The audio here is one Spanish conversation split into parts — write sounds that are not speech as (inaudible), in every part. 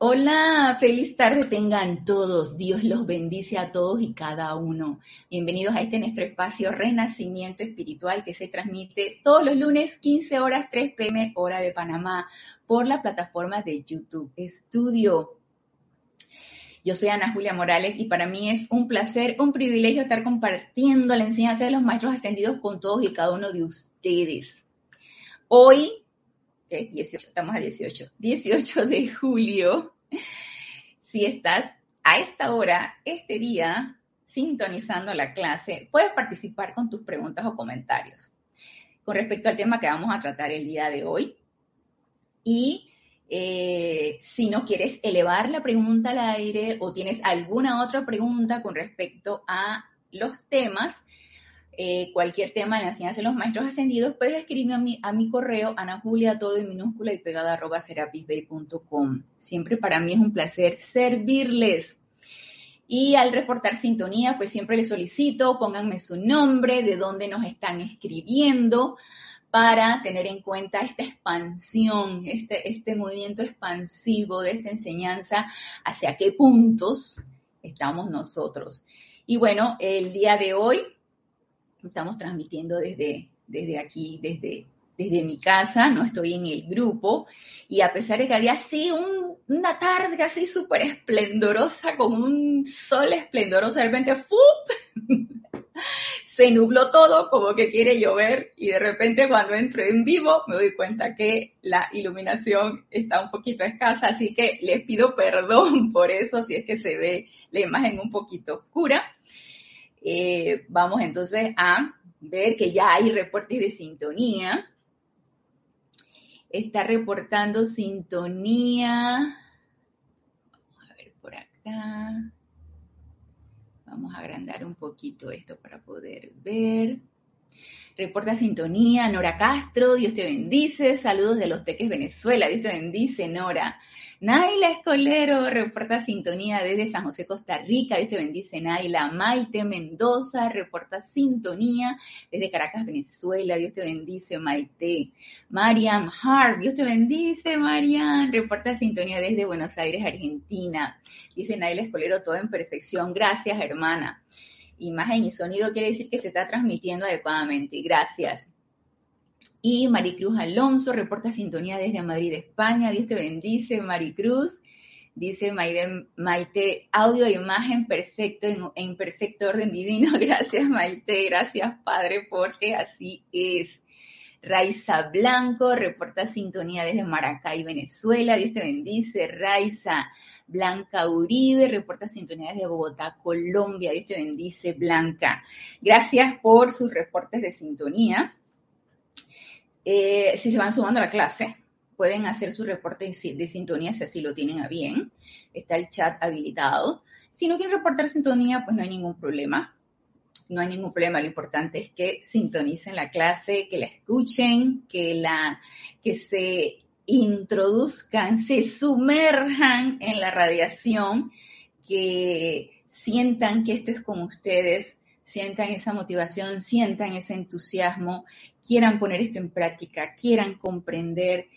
Hola, feliz tarde tengan todos. Dios los bendice a todos y cada uno. Bienvenidos a este nuestro espacio Renacimiento Espiritual que se transmite todos los lunes 15 horas 3 pm hora de Panamá por la plataforma de YouTube Estudio. Yo soy Ana Julia Morales y para mí es un placer, un privilegio estar compartiendo la enseñanza de los maestros ascendidos con todos y cada uno de ustedes. Hoy 18, estamos a 18, 18 de julio. Si estás a esta hora, este día, sintonizando la clase, puedes participar con tus preguntas o comentarios con respecto al tema que vamos a tratar el día de hoy. Y eh, si no quieres elevar la pregunta al aire o tienes alguna otra pregunta con respecto a los temas, eh, cualquier tema de la enseñanza de los maestros ascendidos, puedes escribirme a mi, a mi correo, Ana Julia, todo en minúscula y pegada arroba serapisbay.com. Siempre para mí es un placer servirles. Y al reportar sintonía, pues siempre les solicito, pónganme su nombre, de dónde nos están escribiendo, para tener en cuenta esta expansión, este, este movimiento expansivo de esta enseñanza, hacia qué puntos estamos nosotros. Y bueno, el día de hoy Estamos transmitiendo desde, desde aquí, desde, desde mi casa, no estoy en el grupo, y a pesar de que había así una tarde así súper esplendorosa, con un sol esplendoroso, de repente ¡fup! (laughs) se nubló todo como que quiere llover y de repente cuando entro en vivo me doy cuenta que la iluminación está un poquito escasa, así que les pido perdón (laughs) por eso si es que se ve la imagen un poquito oscura. Eh, vamos entonces a ver que ya hay reportes de sintonía. Está reportando sintonía. Vamos a ver por acá. Vamos a agrandar un poquito esto para poder ver. Reporta sintonía, Nora Castro, Dios te bendice. Saludos de los Teques Venezuela, Dios te bendice, Nora. Naila Escolero reporta sintonía desde San José, Costa Rica. Dios te bendice, Naila. Maite Mendoza reporta sintonía desde Caracas, Venezuela. Dios te bendice, Maite. Mariam Hart, Dios te bendice, Mariam. Reporta sintonía desde Buenos Aires, Argentina. Dice Naila Escolero, todo en perfección. Gracias, hermana. Imagen y sonido quiere decir que se está transmitiendo adecuadamente. Gracias. Y Maricruz Alonso reporta sintonía desde Madrid, España. Dios te bendice, Maricruz. Dice Maite, audio e imagen perfecto en, perfecto orden divino. (laughs) Gracias, Maite. Gracias, Padre, porque así es. Raiza Blanco reporta sintonía desde Maracay, Venezuela. Dios te bendice. Raiza Blanca Uribe reporta sintonía desde Bogotá, Colombia. Dios te bendice, Blanca. Gracias por sus reportes de sintonía. Eh, si se van sumando a la clase, pueden hacer su reporte de sintonía si así lo tienen a bien. Está el chat habilitado. Si no quieren reportar sintonía, pues no hay ningún problema. No hay ningún problema. Lo importante es que sintonicen la clase, que la escuchen, que, la, que se introduzcan, se sumerjan en la radiación, que sientan que esto es con ustedes, sientan esa motivación, sientan ese entusiasmo, quieran poner esto en práctica, quieran comprender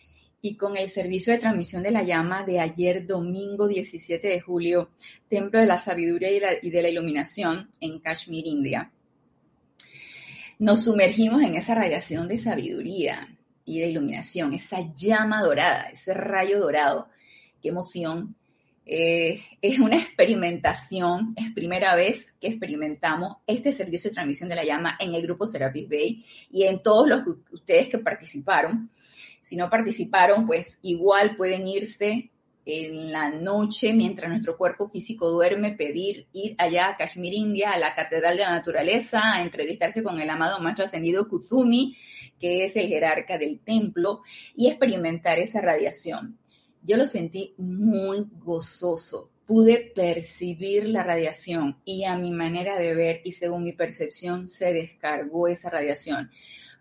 y con el servicio de transmisión de la llama de ayer domingo 17 de julio, Templo de la Sabiduría y, de la Iluminación en Kashmir, India, nos sumergimos en esa radiación de sabiduría y de iluminación, esa llama dorada, ese rayo dorado. Qué emoción eh, es una experimentación, es primera vez que experimentamos este servicio de transmisión de la llama en el grupo Serapis Bay y en todos los ustedes que participaron. Si no participaron, pues igual pueden irse en la noche mientras nuestro cuerpo físico duerme, pedir ir allá a Kashmir, India, a la Catedral de la Naturaleza, a entrevistarse con el amado Maestro Ascendido Kuzumi, que es el jerarca del templo, y experimentar esa radiación yo lo sentí muy gozoso. Pude percibir la radiación y a mi manera de ver y según mi percepción se descargó esa radiación.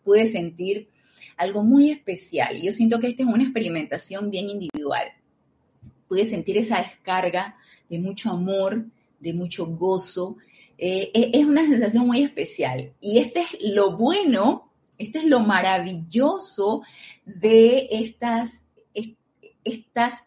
Pude sentir algo muy especial y yo siento que esta es una experimentación bien individual. Pude sentir esa descarga de mucho amor, de mucho gozo. Eh, e-, es una sensación muy especial y este es lo bueno, este es lo maravilloso de estas estas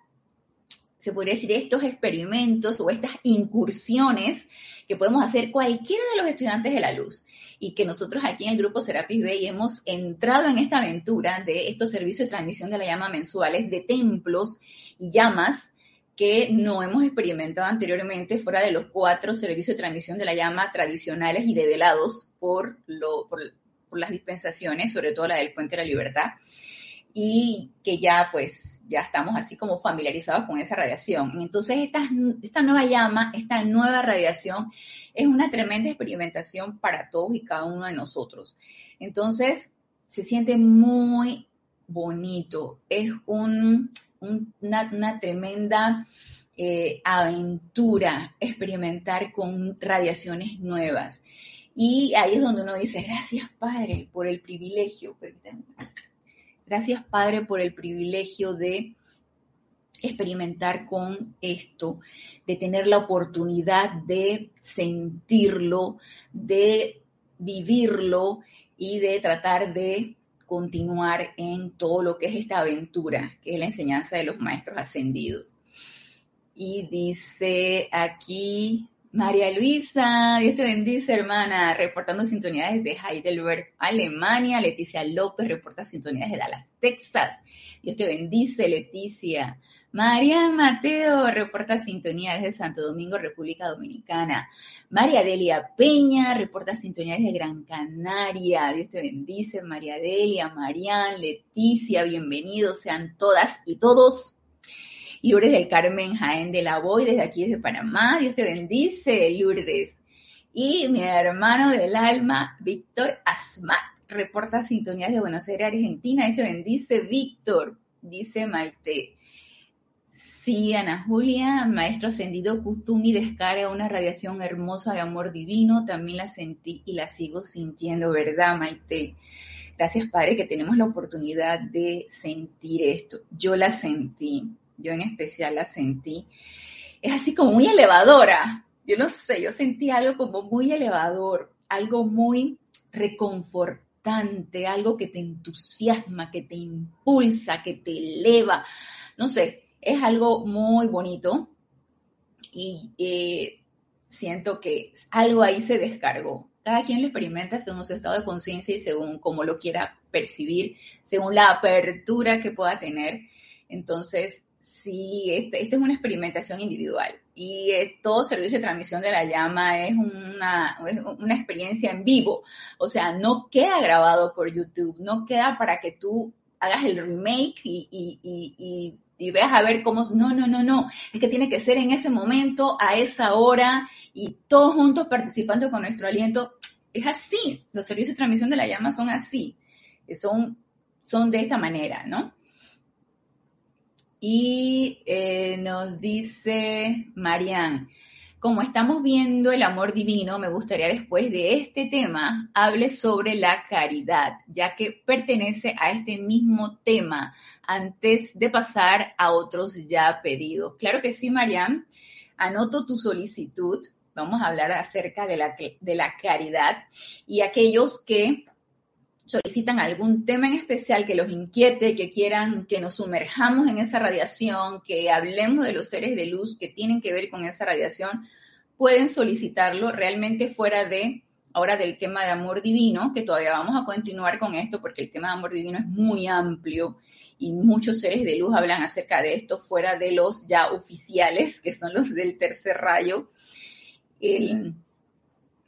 se podría decir, estos experimentos o estas incursiones que podemos hacer cualquiera de los estudiantes de la luz y que nosotros aquí en el grupo Serapis Bay hemos entrado en esta aventura de estos servicios de transmisión de la llama mensuales de templos y llamas que no hemos experimentado anteriormente fuera de los cuatro servicios de transmisión de la llama tradicionales y develados por, lo, por, por las dispensaciones, sobre todo la del Puente de la Libertad y que ya pues ya estamos así como familiarizados con esa radiación. Entonces esta, esta nueva llama, esta nueva radiación es una tremenda experimentación para todos y cada uno de nosotros. Entonces se siente muy bonito, es un, una, tremenda eh, aventura experimentar con radiaciones nuevas. Y ahí es donde uno dice, gracias Padre por el privilegio. Gracias, Padre, por el privilegio de experimentar con esto, de tener la oportunidad de sentirlo, de vivirlo y de tratar de continuar en todo lo que es esta aventura, que es la enseñanza de los maestros ascendidos. Y dice aquí María Luisa, Dios te bendice, hermana, reportando sintonía desde Heidelberg, Alemania. Leticia López reporta sintonía desde Dallas, Texas. Dios te bendice, Leticia. María Mateo reporta sintonía desde Santo Domingo, República Dominicana. María Delia Peña reporta sintonía desde Gran Canaria. Dios te bendice, María Delia, Marian, Leticia, bienvenidos sean todas y todos Lourdes del Carmen Jaén de la Boy, desde aquí desde Panamá. Dios te bendice, Lourdes. Y mi hermano del alma, Víctor Asmat, reporta sintonías de Buenos Aires, Argentina. Dios te bendice, Víctor, dice Maite. Sí, Ana Julia, maestro ascendido Kutumi descarga una radiación hermosa de amor divino. También la sentí y la sigo sintiendo, ¿verdad, Maite? Gracias, Padre, que tenemos la oportunidad de sentir esto. Yo la sentí yo en especial la sentí, es así como muy elevadora. Yo no sé, yo sentí algo como muy elevador, algo muy reconfortante, algo que te entusiasma, que te impulsa, que te eleva. No sé, es algo muy bonito y eh, siento que algo ahí se descargó. Cada quien lo experimenta según su estado de conciencia y según cómo lo quiera percibir, según la apertura que pueda tener. Entonces, Sí, esta este es una experimentación individual. Y eh, todo servicio de transmisión de la llama es una, una experiencia en vivo, o sea, no queda grabado por YouTube, no queda para que tú hagas el remake y, y, y, veas a ver cómo, no, no, no, no, es que tiene que ser en ese momento, a esa hora y todos juntos participando con nuestro aliento. Es así, los servicios de transmisión de la llama son así, son, son de esta manera, ¿no? Y eh, nos dice Marian, como estamos viendo el amor divino, me gustaría después de este tema hable sobre la caridad, ya que pertenece a este mismo tema antes de pasar a otros ya pedidos. Claro que sí, Marian. Anoto tu solicitud. Vamos a hablar acerca de la, de la caridad y aquellos que solicitan algún tema en especial que los inquiete, que quieran que nos sumerjamos en esa radiación, que hablemos de los seres de luz que tienen que ver con esa radiación, pueden solicitarlo realmente fuera de ahora del tema de amor divino, que todavía vamos a continuar con esto porque el tema de amor divino es muy amplio y muchos seres de luz hablan acerca de esto fuera de los ya oficiales, que son los del tercer rayo.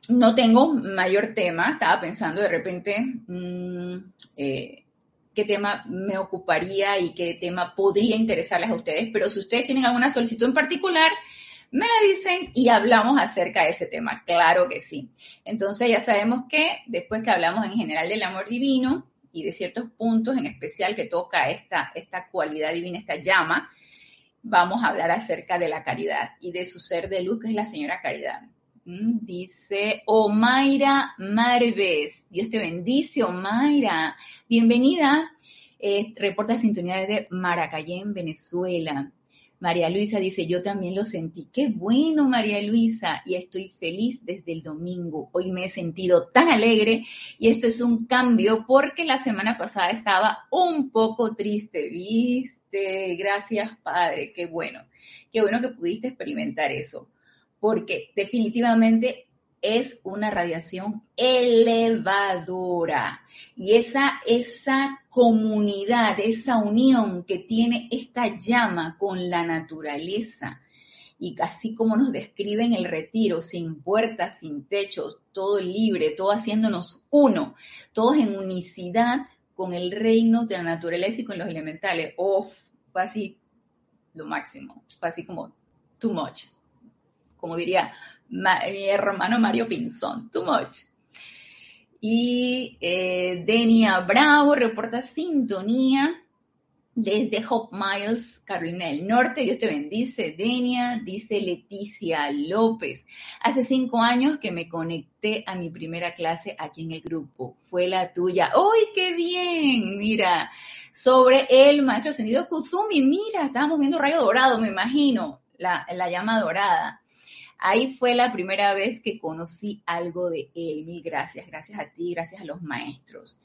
No tengo mayor tema, estaba pensando de repente mm, eh, qué tema me ocuparía y qué tema podría interesarles a ustedes, pero si ustedes tienen alguna solicitud en particular, me la dicen y hablamos acerca de ese tema, claro que sí. Entonces ya sabemos que después que hablamos en general del amor divino y de ciertos puntos en especial que toca esta, esta cualidad divina, esta llama, vamos a hablar acerca de la caridad y de su ser de luz, que es la señora caridad. Mm, dice Omaira Marves. Dios te bendice, Omaira. Bienvenida. Eh, reporta de sintonía desde Maracayén, Venezuela. María Luisa dice, yo también lo sentí. Qué bueno, María Luisa. Y estoy feliz desde el domingo. Hoy me he sentido tan alegre y esto es un cambio porque la semana pasada estaba un poco triste, ¿viste? Gracias Padre, qué bueno, qué bueno que pudiste experimentar eso, porque definitivamente es una radiación elevadora. Y esa, esa comunidad, esa unión que tiene esta llama con la naturaleza, y así como nos describen el retiro, sin puertas, sin techos, todo libre, todo haciéndonos uno, todos en unicidad con el reino de la naturaleza y con los elementales. Oh, fue así lo máximo, fue así como too much, como diría mi hermano Mario Pinzón, too much. Y eh, Denia Bravo reporta sintonía desde Hope Miles, Carolina del Norte. Dios te bendice, Denia, dice Leticia López. Hace cinco años que me conecté a mi primera clase aquí en el grupo. Fue la tuya. ¡Ay, qué bien! Mira, sobre el maestro ascendido Kuzumi. Mira, estábamos viendo rayo dorado, me imagino, la llama dorada. Ahí fue la primera vez que conocí algo de él. Mil gracias, gracias a ti, gracias a los maestros.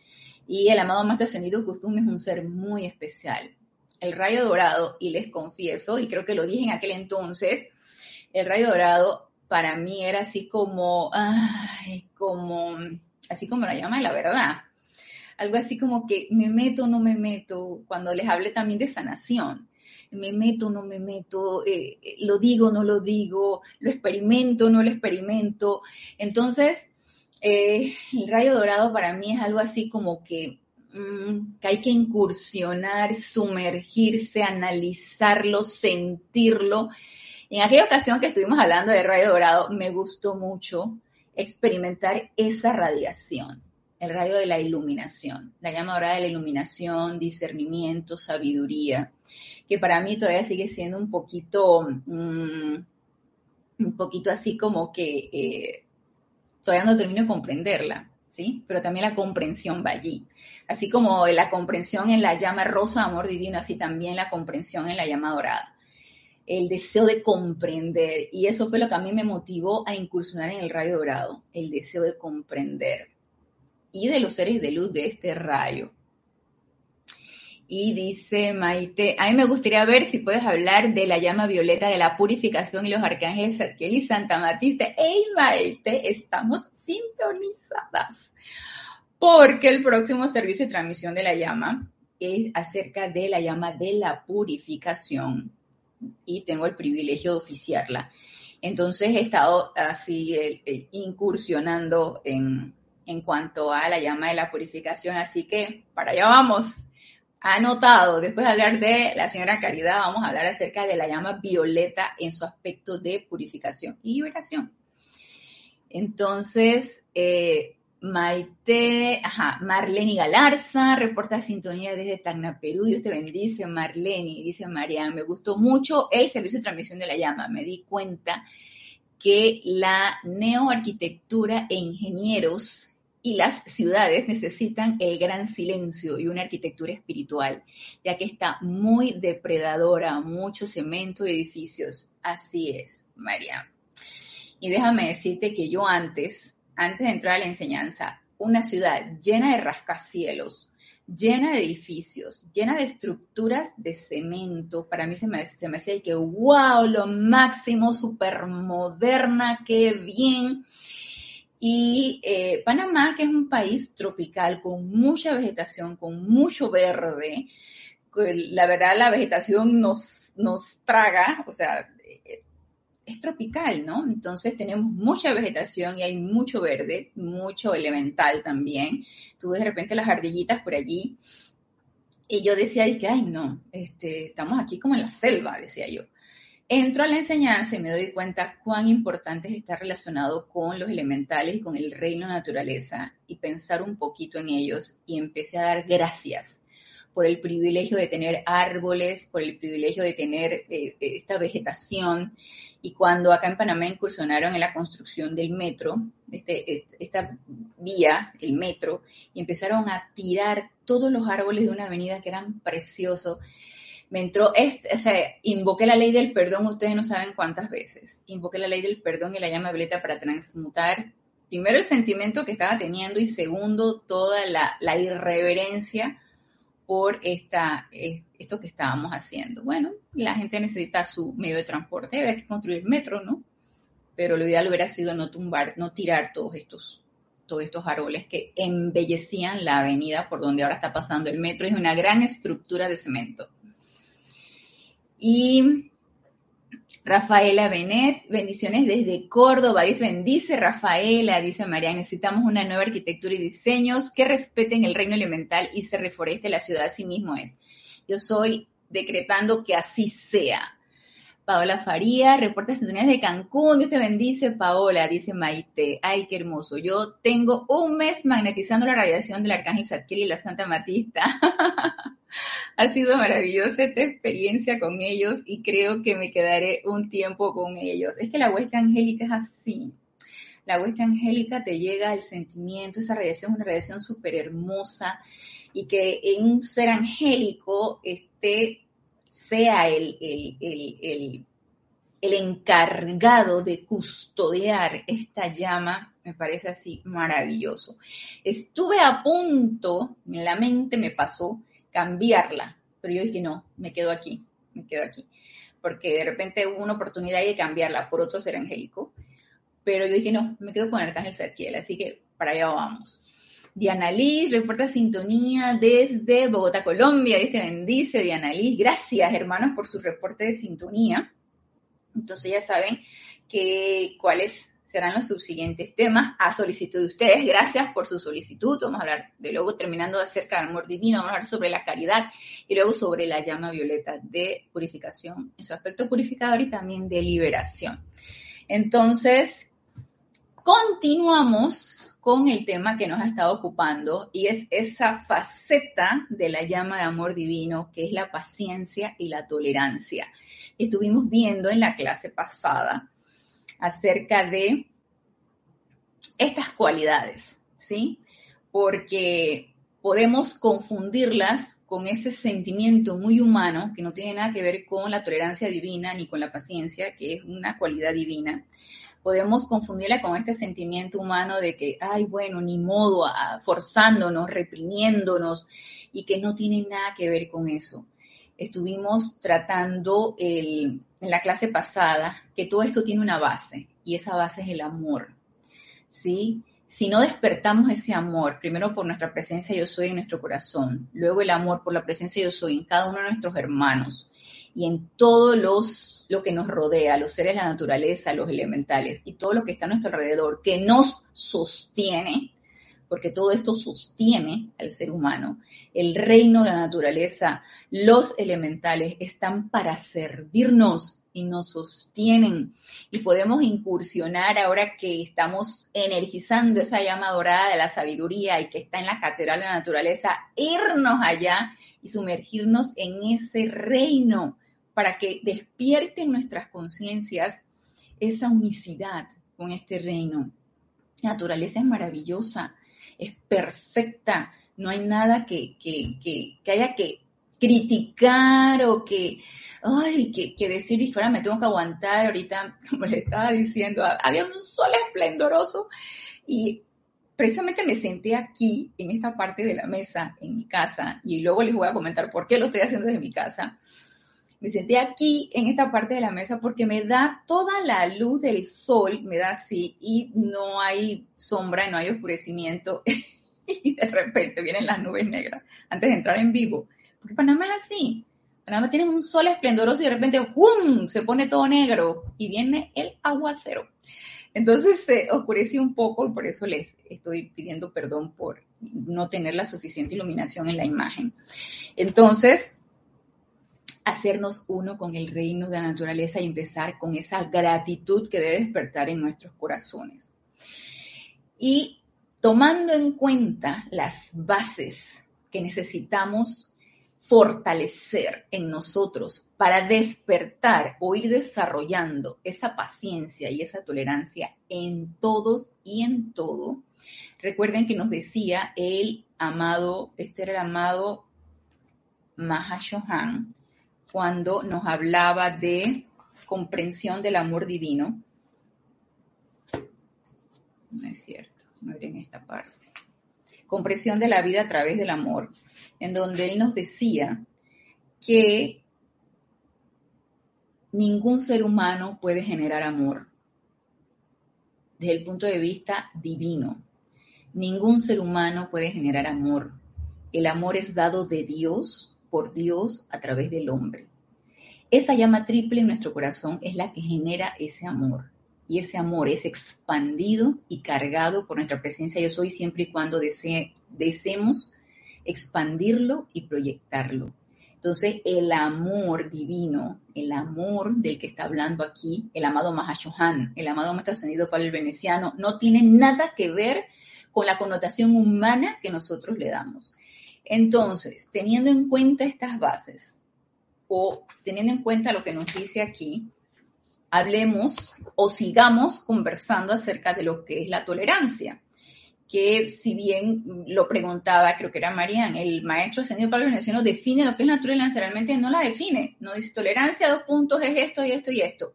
Y el amado Maestro Ascendido Kuzumi es un ser muy especial. El rayo dorado, y les confieso, y creo que lo dije en aquel entonces, el rayo dorado para mí era así como, como, así como la llama de la verdad. Algo así como que me meto o no me meto, cuando les hablé también de sanación. Me meto no me meto, eh, eh, lo digo no lo digo, lo experimento no lo experimento. Entonces, eh, el rayo dorado para mí es algo así como que, mm, que hay que incursionar, sumergirse, analizarlo, sentirlo. En aquella ocasión que estuvimos hablando de rayo dorado, me gustó mucho experimentar esa radiación, el rayo de la iluminación, la llama dorada de la iluminación, discernimiento, sabiduría, que para mí todavía sigue siendo un poquito, mm, un poquito así como que eh, todavía no termino de comprenderla, ¿sí? Pero también la comprensión va allí. Así como la comprensión en la llama rosa, amor divino, así también la comprensión en la llama dorada. El deseo de comprender. Y eso fue lo que a mí me motivó a incursionar en el rayo dorado, el deseo de comprender. Y de los seres de luz de este rayo. Y dice Maite, a mí me gustaría ver si puedes hablar de la llama violeta de la purificación y los arcángeles Zadkiel y Santa Matista. ¡Ey, Maite! Estamos sintonizadas. Porque el próximo servicio de transmisión de la llama es acerca de la llama de la purificación. Y tengo el privilegio de oficiarla. Entonces he estado así incursionando en, en cuanto a la llama de la purificación. Así que para allá vamos anotado, después de hablar de la señora Caridad, vamos a hablar acerca de la llama violeta en su aspecto de purificación y liberación. Entonces, eh, Maite, ajá, Marlene Galarza reporta sintonía desde Tacna, Perú. Dios te bendice, Marlene. Dice María, me gustó mucho el servicio de transmisión de la llama. Me di cuenta que la neoarquitectura e ingenieros y las ciudades necesitan el gran silencio y una arquitectura espiritual, ya que está muy depredadora, mucho cemento y edificios. Así es, María. Y déjame decirte que yo antes, antes de entrar a la enseñanza, una ciudad llena de rascacielos, llena de edificios, llena de estructuras de cemento, para mí se me, se hacía que, wow, lo máximo, súper moderna, qué bien y eh, Panamá, que es un país tropical con mucha vegetación, con mucho verde, la verdad la vegetación nos, nos traga, o sea, eh, es tropical, ¿no? Entonces tenemos mucha vegetación y hay mucho verde, mucho elemental también. Tú de repente las ardillitas por allí. Y yo decía, que, ay, no, este, estamos aquí como en la selva, decía yo entro a la enseñanza y me doy cuenta cuán importante es estar relacionado con los elementales y con el reino naturaleza y pensar un poquito en ellos y empecé a dar gracias por el privilegio de tener árboles, por el privilegio de tener eh, esta vegetación. Y cuando acá en Panamá incursionaron en la construcción del metro, este, esta vía, el metro, y empezaron a tirar todos los árboles de una avenida que eran preciosos, me entró, este, o sea, invoqué la ley del perdón, ustedes no saben cuántas veces, invoqué la ley del perdón y la llama violeta para transmutar primero el sentimiento que estaba teniendo y segundo toda la, irreverencia por esta, esto que estábamos haciendo. Bueno, la gente necesita su medio de transporte, había que construir metro, ¿no? Pero lo ideal hubiera sido no tumbar, no tirar todos estos, todos estos árboles que embellecían la avenida por donde ahora está pasando el metro. Es una gran estructura de cemento. Y Rafaela Benet, bendiciones desde Córdoba. Dios bendice Rafaela, dice María. Necesitamos una nueva arquitectura y diseños que respeten el reino elemental y se reforeste la ciudad a sí mismo es. Yo soy decretando que así sea. Paola Faría, reporta sintonías de Cancún. Dios te bendice, Paola, dice Maite. Ay, qué hermoso. Yo tengo un mes magnetizando la radiación del Arcángel Zadkiel y la Santa Matista. (laughs) ha sido maravillosa esta experiencia con ellos y creo que me quedaré un tiempo con ellos. Es que la hueste angélica es así. La hueste angélica te llega al sentimiento, esa radiación es una radiación súper hermosa y que en un ser angélico este, sea el, el, el encargado de custodiar esta llama, me parece así maravilloso. Estuve a punto, en la mente me pasó, cambiarla, pero yo dije, no, me quedo aquí, me quedo aquí, porque de repente hubo una oportunidad de cambiarla por otro ser angélico, pero yo dije, no, me quedo con el arcángel Zadkiel, así que para allá vamos. Diana Liz reporta sintonía desde Bogotá, Colombia. Dios te bendice, Diana Liz. Gracias, hermanos, por su reporte de sintonía. Entonces ya saben que cuáles serán los subsiguientes temas a solicitud de ustedes. Gracias por su solicitud. Vamos a hablar de luego, terminando acerca del amor divino, vamos a hablar sobre la caridad y luego sobre la llama violeta de purificación, en su aspecto purificador y también de liberación. Entonces, continuamos con el tema que nos ha estado ocupando y es esa faceta de la llama de amor divino que es la paciencia y la tolerancia. Estuvimos viendo en la clase pasada acerca de estas cualidades, ¿sí? Porque podemos confundirlas con ese sentimiento muy humano que no tiene nada que ver con la tolerancia divina ni con la paciencia, que es una cualidad divina. Podemos confundirla con este sentimiento humano de que, ay, bueno, ni modo, forzándonos, reprimiéndonos, y que no tiene nada que ver con eso estuvimos tratando en la clase pasada que todo esto tiene una base y esa base es el amor. ¿Sí? Si no despertamos ese amor, primero por nuestra presencia yo soy en nuestro corazón, luego el amor por la presencia yo soy en cada uno de nuestros hermanos y en todo los, lo que nos rodea, los seres la naturaleza, los elementales y todo lo que está a nuestro alrededor, que nos sostiene, porque todo esto sostiene al ser humano. El reino de la naturaleza, los elementales están para servirnos y nos sostienen. Y podemos incursionar ahora que estamos energizando esa llama dorada de la sabiduría y que está en la catedral de la naturaleza, irnos allá y sumergirnos en ese reino para que despierten nuestras conciencias esa unicidad con este reino. La naturaleza es maravillosa es perfecta, no hay nada que, haya que criticar o que, ay, que, decir y fuera me tengo que aguantar ahorita, (laughs) como le estaba diciendo, había un sol esplendoroso y precisamente me senté aquí, en esta parte de la mesa, en mi casa, y luego les voy a comentar por qué lo estoy haciendo desde mi casa. Me senté aquí, en esta parte de la mesa, porque me da toda la luz del sol, me da así, y no hay sombra, no hay oscurecimiento, (laughs) y de repente vienen las nubes negras antes de entrar en vivo. Porque Panamá es así. Panamá tiene un sol esplendoroso y de repente ¡pum! se pone todo negro y viene el aguacero. Entonces se oscureció un poco y por eso les estoy pidiendo perdón por no tener la suficiente iluminación en la imagen. Entonces, hacernos uno con el reino de la naturaleza y empezar con esa gratitud que debe despertar en nuestros corazones. Y tomando en cuenta las bases que necesitamos fortalecer en nosotros para despertar o ir desarrollando esa paciencia y esa tolerancia en todos y en todo. Recuerden que nos decía el amado, este era el amado Mahashohan, cuando nos hablaba de comprensión del amor divino. No es cierto, no era en esta parte. Compresión de la vida a través del amor, en donde él nos decía que ningún ser humano puede generar amor desde el punto de vista divino. Ningún ser humano puede generar amor. El amor es dado de Dios, por Dios, a través del hombre. Esa llama triple en nuestro corazón es la que genera ese amor. Y ese amor es expandido y cargado por nuestra presencia yo soy siempre y cuando deseemos expandirlo y proyectarlo. Entonces, el amor divino, el amor del que está hablando aquí, el amado Mahashohan, el amado Maestro Ascendido para el Veneciano, no tiene nada que ver con la connotación humana que nosotros le damos. Entonces, teniendo en cuenta estas bases, o teniendo en cuenta lo que nos dice aquí, hablemos o sigamos conversando acerca de lo que es la tolerancia que si bien lo preguntaba, creo que era Marian, el maestro ascendido Pablo Veneciano define lo que es naturaleza, realmente no la define, no dice tolerancia, dos puntos es esto y esto y esto.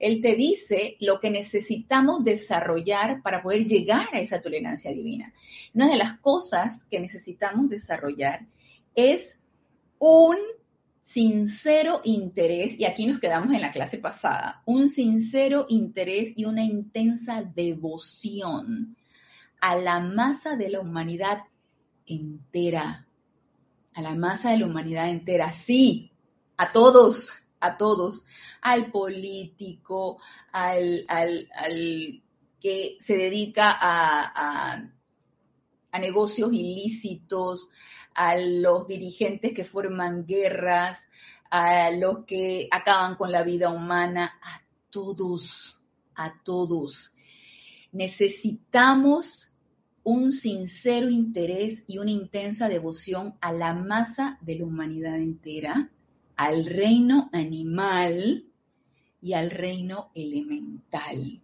Él te dice lo que necesitamos desarrollar para poder llegar a esa tolerancia divina. Una de las cosas que necesitamos desarrollar es un sincero interés, y aquí nos quedamos en la clase pasada, un sincero interés y una intensa devoción a la masa de la humanidad entera, a la masa de la humanidad entera, sí, a todos, a todos, al político, al, que se dedica a, a negocios ilícitos, a los dirigentes que forman guerras, a los que acaban con la vida humana, a todos, a todos. Necesitamos un sincero interés y una intensa devoción a la masa de la humanidad entera, al reino animal y al reino elemental,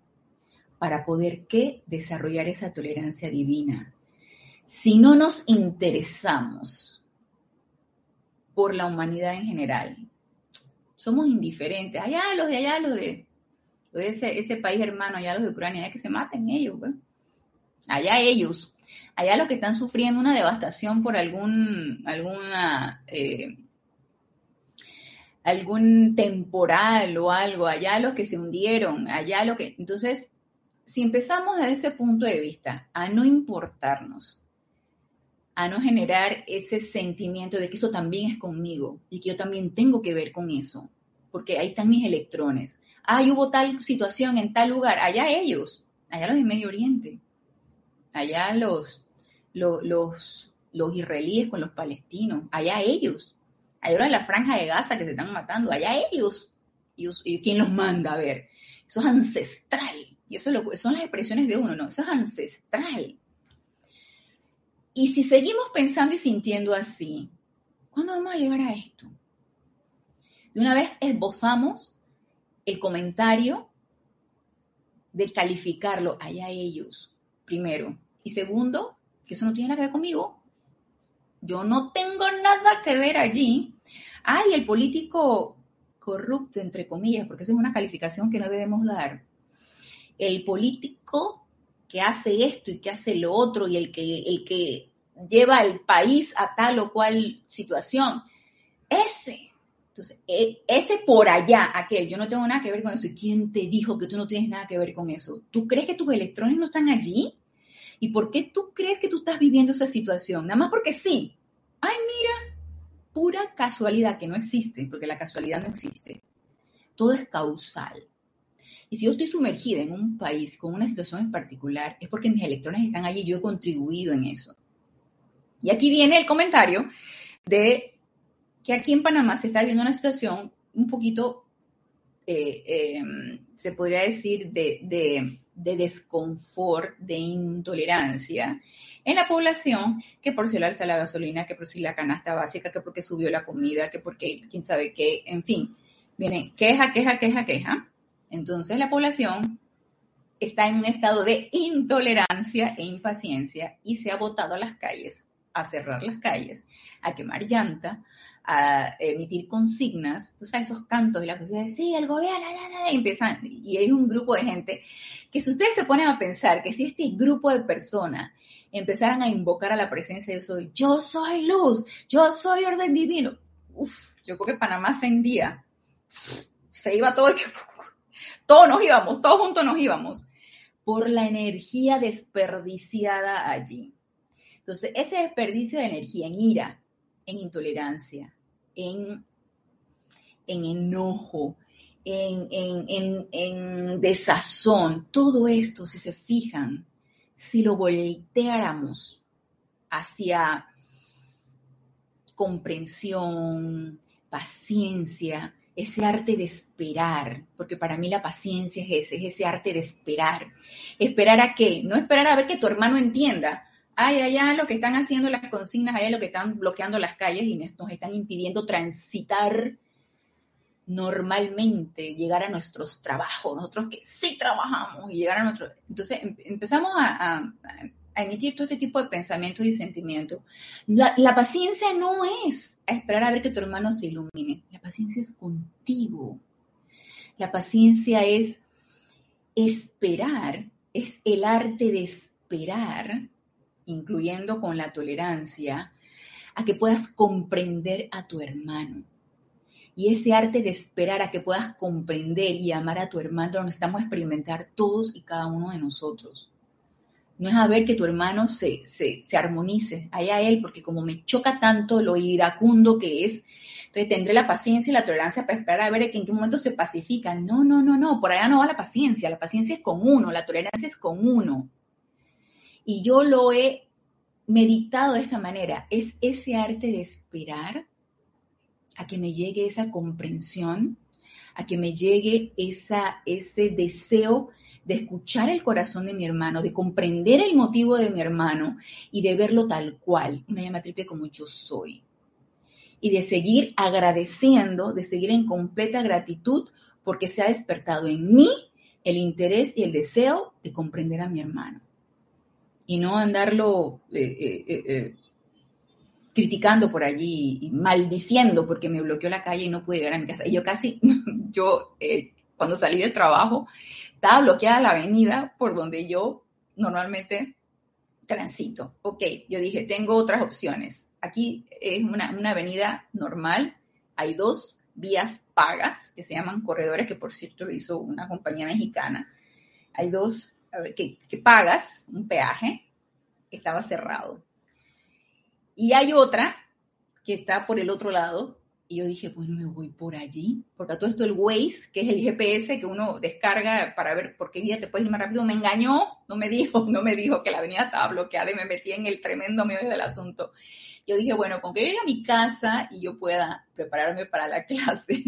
para poder ¿qué? desarrollar esa tolerancia divina. Si no nos interesamos por la humanidad en general, somos indiferentes. Allá los de allá, los de, ese, país hermano, allá los de Ucrania, que se maten ellos, pues. Allá ellos, allá los que están sufriendo una devastación por algún, eh, algún temporal o algo, allá los que se hundieron, allá lo que... Entonces, si empezamos desde ese punto de vista a no importarnos, a no generar ese sentimiento de que eso también es conmigo y que yo también tengo que ver con eso, porque ahí están mis electrones. Ay, hubo tal situación en tal lugar, allá ellos, allá los de Medio Oriente allá los, los, los, israelíes con los palestinos, allá ellos, allá en la franja de Gaza que se están matando, allá ellos. ¿Y, quién los manda a ver? Eso es ancestral. Y eso son las expresiones de uno, no, eso es ancestral. Y si seguimos pensando y sintiendo así, ¿cuándo vamos a llegar a esto? De una vez esbozamos el comentario de calificarlo allá ellos, primero. Y segundo, que eso no tiene nada que ver conmigo. Yo no tengo nada que ver allí. Ay, el político corrupto, entre comillas, porque esa es una calificación que no debemos dar. El político que hace esto y que hace lo otro y el que, el que lleva al país a tal o cual situación. Ese. Entonces, e, ese por allá, aquel, yo no tengo nada que ver con eso. ¿Y quién te dijo que tú no tienes nada que ver con eso? ¿Tú crees que tus electrones no están allí? ¿Y por qué tú crees que tú estás viviendo esa situación? Nada más porque sí. Ay, mira, pura casualidad que no existe, porque la casualidad no existe. Todo es causal. Y si yo estoy sumergida en un país con una situación en particular, es porque mis electrones están allí y yo he contribuido en eso. Y aquí viene el comentario de que aquí en Panamá se está viviendo una situación un poquito, eh, eh, se podría decir, de, de desconfort, de intolerancia en la población, que por si le alza la gasolina, que por si la canasta básica, que porque subió la comida, que porque quién sabe qué, en fin, viene queja, queja, queja, queja. Entonces la población está en un estado de intolerancia e impaciencia y se ha botado a las calles, a cerrar las calles, a quemar llanta, a emitir consignas, tú sabes, esos cantos y las cosas de, sí, el gobierno, y empiezan, y hay un grupo de gente que si ustedes se ponen a pensar que si este grupo de personas empezaran a invocar a la presencia de soy. Yo soy luz, yo soy orden divino. Uf, yo creo que Panamá ascendía. Se iba todo, todos nos íbamos, todos juntos nos íbamos, por la energía desperdiciada allí. Entonces, ese desperdicio de energía en ira, en intolerancia, en, en enojo, en, en, en, desazón, todo esto, si se fijan, si lo volteáramos hacia comprensión, paciencia, ese arte de esperar, porque para mí la paciencia es ese, es ese arte de esperar. ¿Esperar a qué? No esperar a ver que tu hermano entienda. Ay, allá lo que están haciendo las consignas, allá lo que están bloqueando las calles y nos están impidiendo transitar normalmente llegar a nuestros trabajos, nosotros que sí trabajamos y llegar a nuestro... Entonces em, empezamos a, emitir todo este tipo de pensamientos y sentimientos. La, paciencia no es a esperar a ver que tu hermano se ilumine, la paciencia es contigo. La paciencia es esperar, es el arte de esperar, incluyendo con la tolerancia, a que puedas comprender a tu hermano y ese arte de esperar a que puedas comprender y amar a tu hermano lo necesitamos experimentar todos y cada uno de nosotros. No es a ver que tu hermano se, se, se armonice, allá él, porque como me choca tanto lo iracundo que es, entonces tendré la paciencia y la tolerancia para esperar a ver en qué momento se pacifica. No, no, no, no, por allá no va la paciencia, la paciencia es con uno, la tolerancia es con uno. Y yo lo he meditado de esta manera, es ese arte de esperar a que me llegue esa comprensión, a que me llegue esa, ese deseo de escuchar el corazón de mi hermano, de comprender el motivo de mi hermano y de verlo tal cual, una llama triple como yo soy. Y de seguir agradeciendo, de seguir en completa gratitud porque se ha despertado en mí el interés y el deseo de comprender a mi hermano. Y no andarlo eh, eh, eh, criticando por allí y maldiciendo porque me bloqueó la calle y no pude llegar a mi casa. Y yo casi, (laughs) yo cuando salí del trabajo, estaba bloqueada la avenida por donde yo normalmente transito. Ok, yo dije, tengo otras opciones. Aquí es una, avenida normal, hay dos vías pagas que se llaman corredores, que por cierto lo hizo una compañía mexicana. Hay dos que, que pagas un peaje, estaba cerrado. Y hay otra que está por el otro lado. Y yo dije, bueno, me voy por allí. Porque a todo esto el Waze, que es el GPS que uno descarga para ver por qué día te puedes ir más rápido, me engañó. No me (laughs) dijo, no me dijo que la avenida estaba bloqueada y me metí en el tremendo medio del asunto. Yo dije, bueno, con que llegue a mi casa y yo pueda prepararme para la (laughs) clase,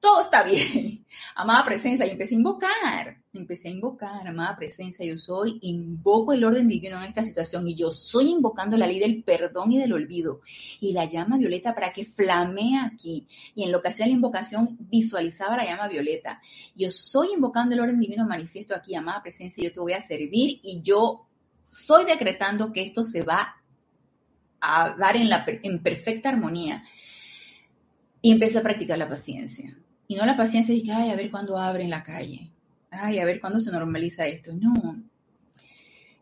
todo está bien. (laughs) Amada presencia, y empecé a invocar, empecé a invocar, amada presencia, yo soy, invoco el orden divino en esta situación y yo soy invocando la ley del perdón y del olvido y la llama violeta para que flamee aquí. Y en lo que hacía la invocación visualizaba la llama violeta. Yo soy invocando el orden divino manifiesto aquí, amada presencia, yo te voy a servir y yo soy decretando que esto se va a dar en, en perfecta armonía. Y empecé a practicar la paciencia y no la paciencia de que, ay, a ver cuándo abren la calle. Ay, a ver cuándo se normaliza esto. No.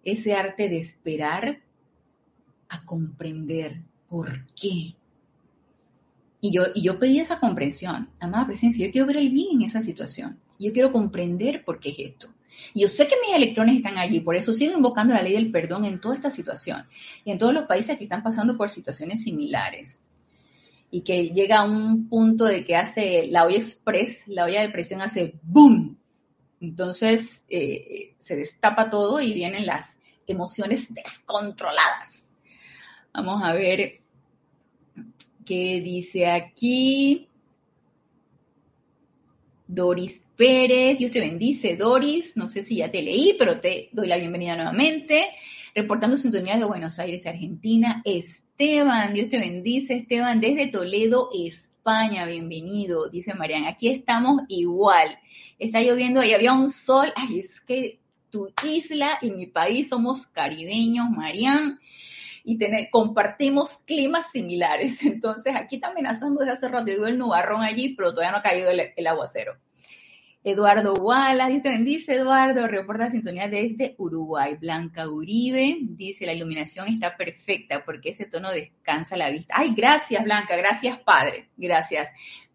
Ese arte de esperar a comprender por qué. Y yo, y yo pedí esa comprensión. Amada presencia, yo quiero ver el bien en esa situación. Yo quiero comprender por qué es esto. Y yo sé que mis electrones están allí, por eso sigo invocando la ley del perdón en toda esta situación y en todos los países que están pasando por situaciones similares y que llega a un punto de que hace la olla express, la olla de presión hace boom. Entonces eh, se destapa todo y vienen las emociones descontroladas. Vamos a ver qué dice aquí. Doris Pérez, Dios te bendice, Doris. No sé si ya te leí, pero te doy la bienvenida nuevamente. Reportando sintonía de Buenos Aires, Argentina. Es Esteban, Dios te bendice, Esteban, desde Toledo, España, bienvenido, dice Marian. Aquí estamos igual. Está lloviendo y había un sol. Ay, es que tu isla y mi país somos caribeños, Marian, y compartimos climas similares. (laughs) Entonces, aquí está amenazando desde hace rato. Yo el nubarrón allí, pero todavía no ha caído el, aguacero. Eduardo Wallace, Dios te bendice, Eduardo, reporta sintonía desde Uruguay. Blanca Uribe dice, la iluminación está perfecta porque ese tono descansa la vista. Ay, gracias, Blanca, gracias, Padre, gracias.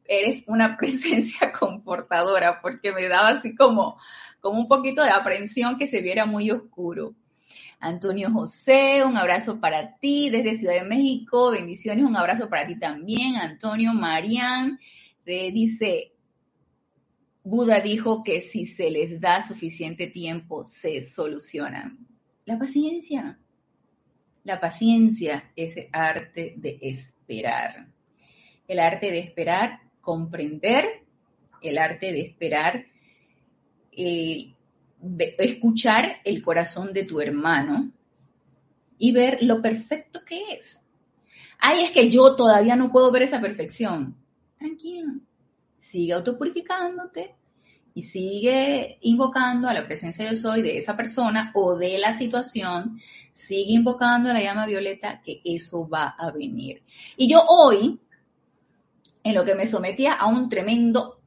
Eres una (laughs) presencia confortadora porque me daba así como, como un poquito de aprensión que se viera muy oscuro. Antonio José, un abrazo para ti desde Ciudad de México, bendiciones, un abrazo para ti también. Antonio Marián eh, dice, Buda dijo que si se les da suficiente tiempo, se solucionan. La paciencia. La paciencia es el arte de esperar. El arte de esperar, comprender, el arte de esperar, escuchar el corazón de tu hermano y ver lo perfecto que es. Ay, es que yo todavía no puedo ver esa perfección. Tranquilo, sigue autopurificándote y sigue invocando a la presencia de yo soy de esa persona o de la situación, sigue invocando a la llama violeta que eso va a venir. Y yo hoy, en lo que me sometía a un tremendo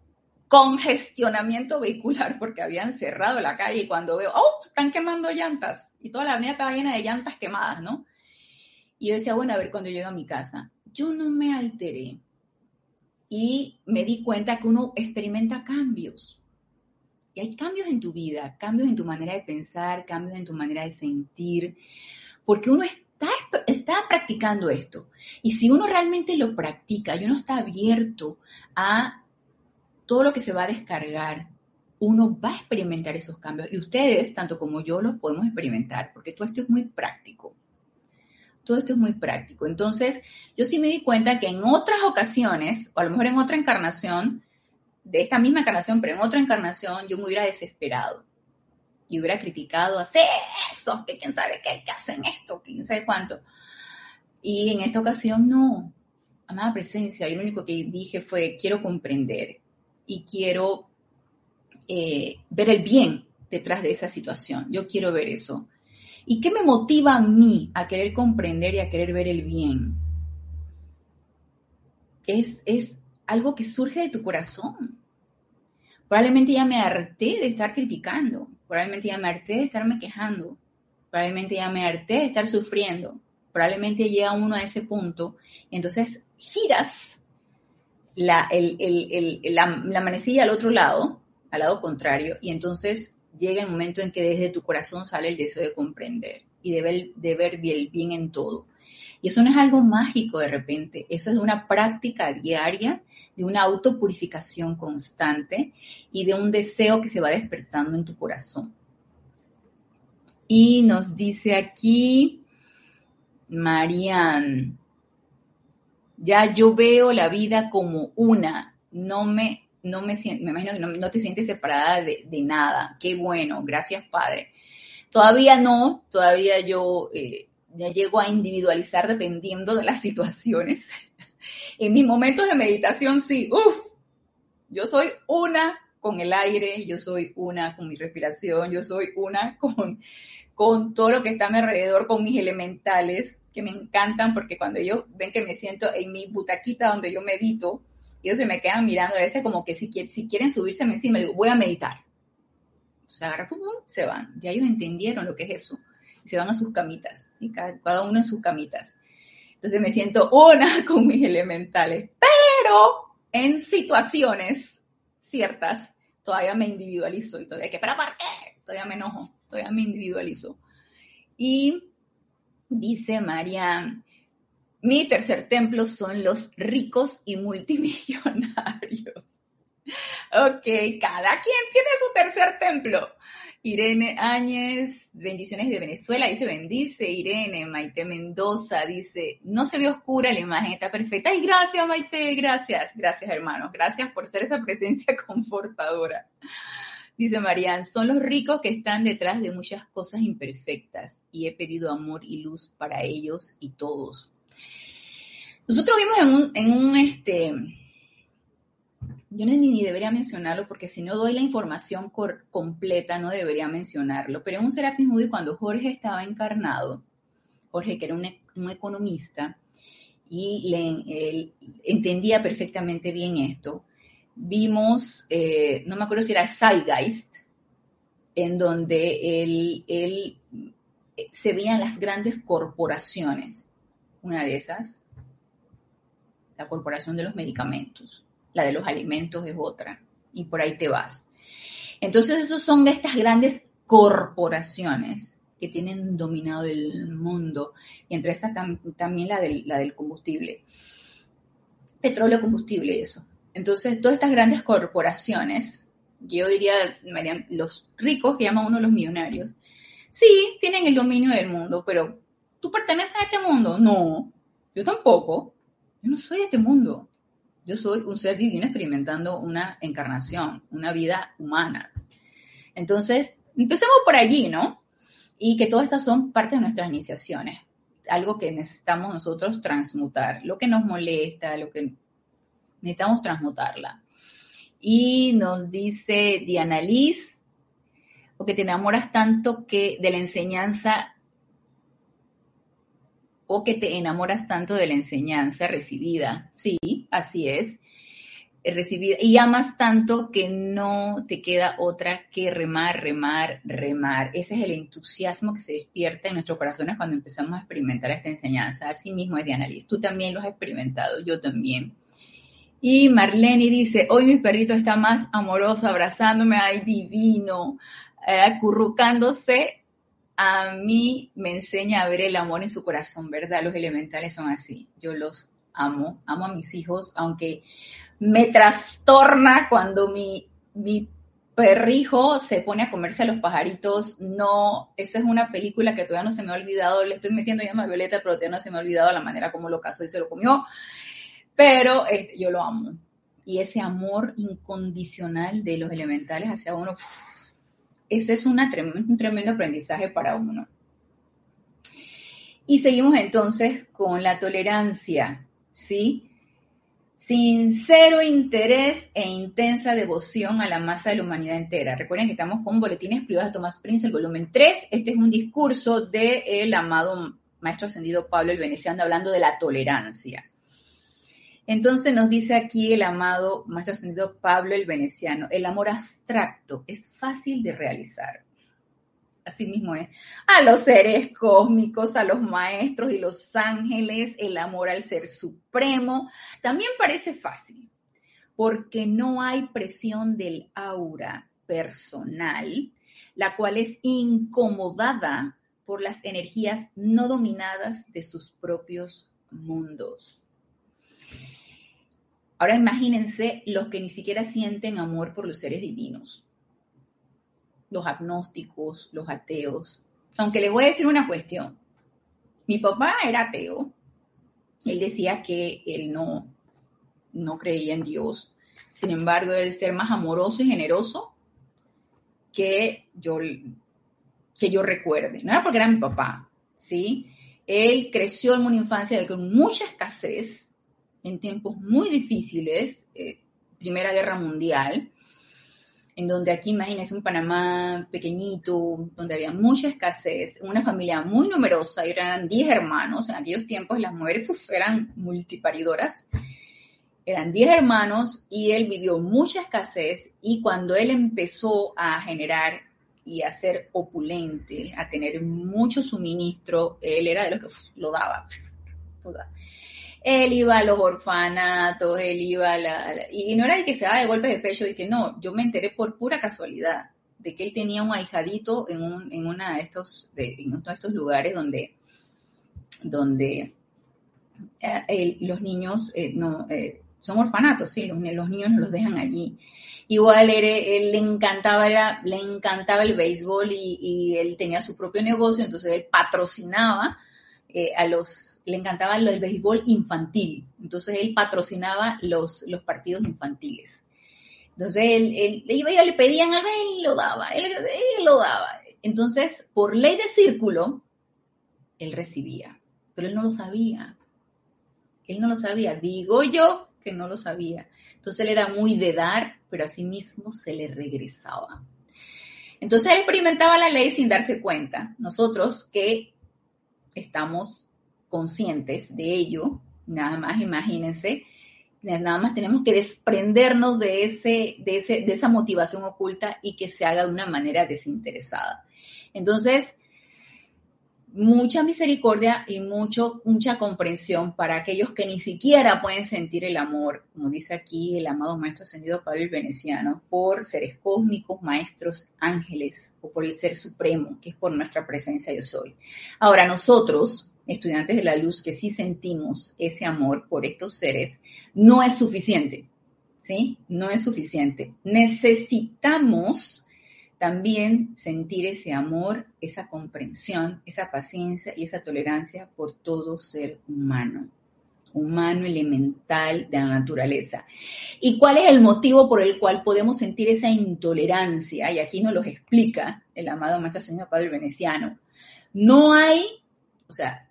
congestionamiento vehicular porque habían cerrado la calle y cuando veo, oh, están quemando llantas y toda la avenida estaba llena de llantas quemadas, ¿no? Y yo decía, bueno, a ver, cuando llego a mi casa, yo no me alteré y me di cuenta que uno experimenta cambios. Y hay cambios en tu vida, cambios en tu manera de pensar, cambios en tu manera de sentir, porque uno está, está practicando esto. Y si uno realmente lo practica y uno está abierto a todo lo que se va a descargar, uno va a experimentar esos cambios. Y ustedes, tanto como yo, los podemos experimentar, porque todo esto es muy práctico. Todo esto es muy práctico. Entonces, yo sí me di cuenta que en otras ocasiones, o a lo mejor en otra encarnación, de esta misma encarnación, pero en otra encarnación, yo me hubiera desesperado y hubiera criticado, hace eso, que quién sabe qué, que hacen esto, quién sabe cuánto. Y en esta ocasión no, amada presencia, y lo único que dije fue, quiero comprender y quiero eh, ver el bien detrás de esa situación. Yo quiero ver eso. ¿Y qué me motiva a mí a querer comprender y a querer ver el bien? Es, es algo que surge de tu corazón. Probablemente ya me harté de estar criticando, probablemente ya me harté de estarme quejando, probablemente ya me harté de estar sufriendo, probablemente llega uno a ese punto, entonces giras la, la, manecilla al otro lado, al lado contrario, y entonces llega el momento en que desde tu corazón sale el deseo de comprender y de ver, de el bien en todo. Y eso no es algo mágico de repente, eso es una práctica diaria de una autopurificación constante y de un deseo que se va despertando en tu corazón. Y nos dice aquí Marian, ya yo veo la vida como una, no me, no me me imagino que no, te sientes separada de, nada. Qué bueno, gracias Padre. Todavía no, todavía yo eh, ya llego a individualizar dependiendo de las situaciones. (laughs) En mis momentos de meditación, sí, uff, yo soy una con el aire, yo soy una con mi respiración, yo soy una con, con todo lo que está a mi alrededor, con mis elementales, que me encantan, porque cuando ellos ven que me siento en mi butaquita donde yo medito, ellos se me quedan mirando a veces como que si, quieren subirse encima, digo, voy a meditar. Entonces agarran, se van. Ya ellos entendieron lo que es eso. Y se van a sus camitas, cada uno en sus camitas. Entonces me siento una (laughs) con mis elementales, pero en situaciones ciertas todavía me individualizo y todavía que, pero ¿por qué? Todavía me enojo, todavía me individualizo. Y dice Marian, mi tercer templo son los ricos y multimillonarios. (laughs) Ok, cada quien tiene su tercer templo. Irene Áñez, bendiciones de Venezuela, dice bendice, Irene, Maite Mendoza, dice, no se ve oscura la imagen, está perfecta. Ay, gracias Maite, gracias, gracias hermanos, gracias por ser esa presencia (laughs) confortadora. Dice Marian, son los ricos que están detrás de muchas cosas imperfectas y he pedido amor y luz para ellos y todos. Nosotros vimos en un, en este, yo ni, debería mencionarlo porque si no doy la información completa no debería mencionarlo, pero en un Serapis Moody cuando Jorge estaba encarnado, Jorge que era un, economista y él entendía perfectamente bien esto, vimos, eh, no me acuerdo si era Zeitgeist, en donde él, él eh, se veían las grandes corporaciones. Una de esas, la corporación de los medicamentos, la de los alimentos es otra, y por ahí te vas. Entonces, esos son estas grandes corporaciones que tienen dominado el mundo, y entre esas también la del, combustible, petróleo, combustible y eso. Entonces, todas estas grandes corporaciones, yo diría, los ricos, que llaman uno los millonarios, sí, tienen el dominio del mundo, pero ¿tú perteneces a este mundo? No, yo tampoco. Yo no soy de este mundo. Yo soy un ser divino experimentando una encarnación, una vida humana. Entonces, empecemos por allí, ¿no? Y que todas estas son parte de nuestras iniciaciones. Algo que necesitamos nosotros transmutar. Lo que nos molesta, lo que necesitamos transmutarla. Y nos dice Diana Liz, o que te enamoras tanto que de la enseñanza, o que te enamoras tanto de la enseñanza recibida. Sí, así es. Recibida, y amas tanto que no te queda otra que remar, remar, remar. Ese es el entusiasmo que se despierta en nuestros corazones cuando empezamos a experimentar esta enseñanza. Así mismo es Diana. Tú también lo has experimentado, yo también. Y Marlene dice, hoy mi perrito está más amoroso, abrazándome, ay, divino, eh, acurrucándose. A mí me enseña a ver el amor en su corazón, ¿verdad? Los elementales son así. Yo los amo, amo a mis hijos, aunque me trastorna cuando mi, mi perrijo se pone a comerse a los pajaritos. No, esa es una película que todavía no se me ha olvidado. Le estoy metiendo llama violeta, pero todavía no se me ha olvidado la manera como lo casó y se lo comió pero este, yo lo amo. Y ese amor incondicional de los elementales hacia uno, ese es un tremendo aprendizaje para uno. Y seguimos entonces con la tolerancia, ¿sí? Sincero interés e intensa devoción a la masa de la humanidad entera. Recuerden que estamos con Boletines Privados de Tomás Prince, el volumen 3. Este es un discurso del amado Maestro Ascendido Pablo el Veneciano hablando de la tolerancia. Entonces nos dice aquí el amado Maestro Ascendido Pablo el Veneciano, el amor abstracto es fácil de realizar. Así mismo es. A los seres cósmicos, a los maestros y los ángeles, el amor al ser supremo, también parece fácil, porque no hay presión del aura personal, la cual es incomodada por las energías no dominadas de sus propios mundos. Ahora imagínense los que ni siquiera sienten amor por los seres divinos, los agnósticos, los ateos. Aunque les voy a decir una cuestión. Mi papá era ateo. Él decía que él no, no creía en Dios. Sin embargo, él ser más amoroso y generoso que yo, que yo recuerde. No era porque era mi papá, ¿sí? Él creció en una infancia con mucha escasez, en tiempos muy difíciles, eh, Primera Guerra Mundial, en donde aquí imagínense un Panamá pequeñito, donde había mucha escasez, una familia muy numerosa, eran 10 hermanos, en aquellos tiempos las mujeres eran multiparidoras, eran 10 hermanos y él vivió mucha escasez y cuando él empezó a generar y a ser opulente, a tener mucho suministro, él era de los que lo daba. Él iba a los orfanatos, él iba a la, y no era el que se daba de golpes de pecho y que no, yo me enteré por pura casualidad de que él tenía un ahijadito en, un, en una de estos, de, en uno de estos lugares donde, donde eh, los niños eh, no, eh, son orfanatos, sí, los, niños los dejan allí. Igual él, le encantaba le encantaba el béisbol y, y, él tenía su propio negocio, entonces él patrocinaba eh, a los, le encantaba el béisbol infantil, entonces él patrocinaba los, los partidos infantiles. Entonces él, él, y le pedían algo y lo daba, él, lo daba. Entonces, por ley de círculo, él recibía, pero él no lo sabía. Él no lo sabía, digo yo que no lo sabía. Entonces él era muy de dar, pero a sí mismo se le regresaba. Entonces él experimentaba la ley sin darse cuenta. Nosotros que estamos conscientes de ello, nada más imagínense Nada más tenemos que desprendernos de, ese, de, ese, de esa motivación oculta y que se haga de una manera desinteresada. Entonces, mucha misericordia y mucho, mucha comprensión para aquellos que ni siquiera pueden sentir el amor, como dice aquí el amado Maestro Ascendido Pablo el Veneciano, por seres cósmicos, maestros, ángeles o por el Ser Supremo, que es por nuestra presencia yo soy. Ahora, nosotros, estudiantes de la luz, que sí sentimos ese amor por estos seres, no es suficiente, ¿sí? No es suficiente. Necesitamos también sentir ese amor, esa comprensión, esa paciencia y esa tolerancia por todo ser humano, humano elemental de la naturaleza. ¿Y cuál es el motivo por el cual podemos sentir esa intolerancia? Y aquí nos lo explica el amado Maestro Señor Pablo el Veneciano. No hay, o sea,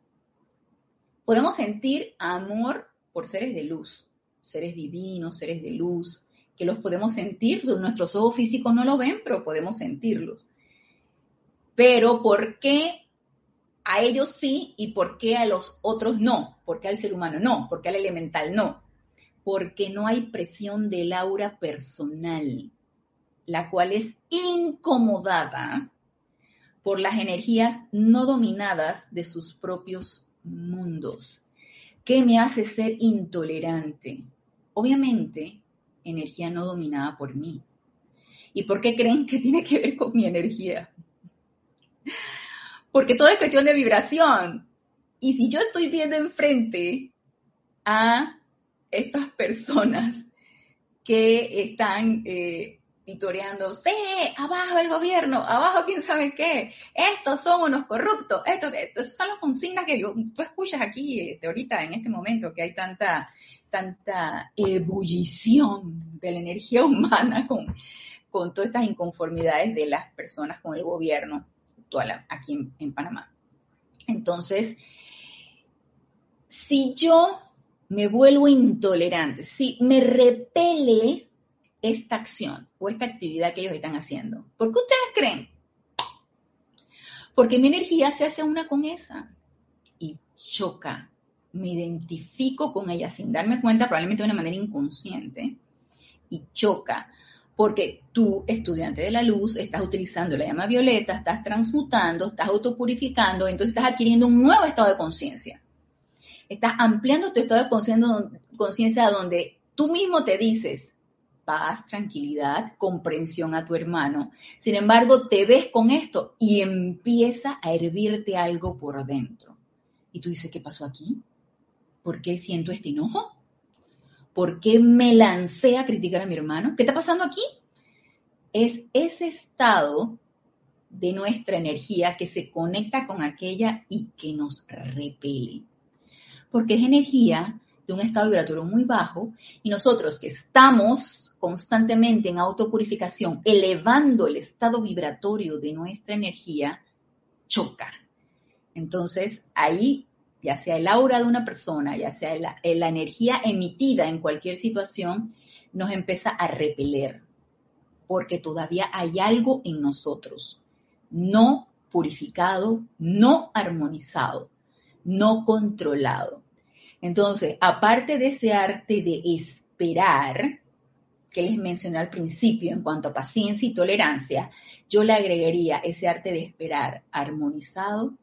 podemos sentir amor por seres de luz, seres divinos, seres de luz, que los podemos sentir, nuestros ojos físicos no lo ven, pero podemos sentirlos. Pero ¿por qué a ellos sí y por qué a los otros no? ¿Por qué al ser humano no? ¿Por qué al elemental no? Porque no hay presión del aura personal, la cual es incomodada por las energías no dominadas de sus propios mundos. ¿Qué me hace ser intolerante? Obviamente, energía no dominada por mí. ¿Y por qué creen que tiene que ver con mi energía? Porque todo es cuestión de vibración. Y si yo estoy viendo enfrente a estas personas que están eh, vitoreando, sí, abajo el gobierno, abajo quién sabe qué, estos son unos corruptos, estos, son las consignas que tú escuchas aquí este, ahorita en este momento que hay tanta, tanta ebullición de la energía humana con, con todas estas inconformidades de las personas con el gobierno actual aquí en, en Panamá. Entonces, si yo me vuelvo intolerante, si me repele esta acción o esta actividad que ellos están haciendo. ¿Por qué ustedes creen? Porque mi energía se hace una con esa y choca. Me identifico con ella sin darme cuenta, probablemente de una manera inconsciente, y choca. Porque tú, estudiante de la luz, estás utilizando la llama violeta, estás transmutando, estás autopurificando, entonces estás adquiriendo un nuevo estado de conciencia. Estás ampliando tu estado de conciencia donde tú mismo te dices, paz, tranquilidad, comprensión a tu hermano. Sin embargo, te ves con esto y empieza a hervirte algo por dentro. Y tú dices, ¿qué pasó aquí? ¿Por qué siento este enojo? ¿Por qué me lancé a criticar a mi hermano? ¿Qué está pasando aquí? Es ese estado de nuestra energía que se conecta con aquella y que nos repele. Porque es energía de un estado vibratorio muy bajo y nosotros que estamos constantemente en autopurificación, elevando el estado vibratorio de nuestra energía, choca. Entonces ahí, ya sea el aura de una persona, ya sea la, la energía emitida en cualquier situación, nos empieza a repeler, porque todavía hay algo en nosotros, no purificado, no armonizado, no controlado. Entonces, aparte de ese arte de esperar, que les mencioné al principio en cuanto a paciencia y tolerancia, yo le agregaría ese arte de esperar armonizado,